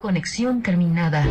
Conexión terminada.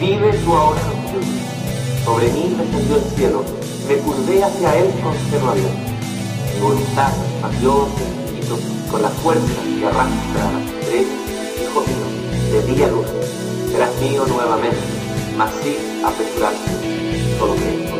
Vive tu ahora. Sobre mí descendió el cielo, me curvé hacia él con abierto. Mi voluntad cambió infinito con la fuerza que arrastra eres, hijo mío, de día luz. Serás mío nuevamente, mas sí apresurarse, solo que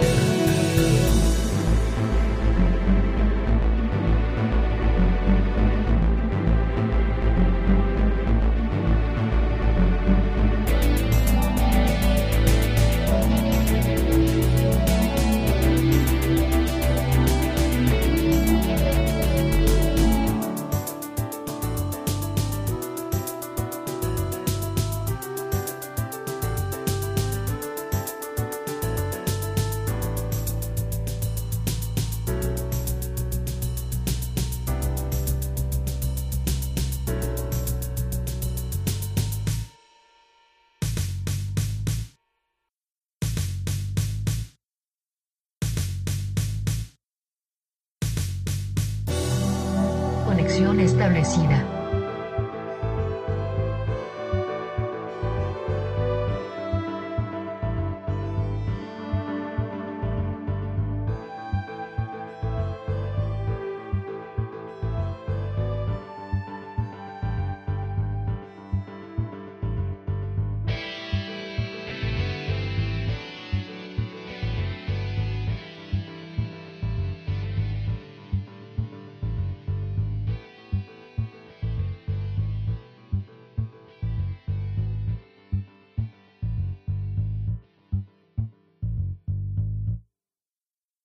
establecida.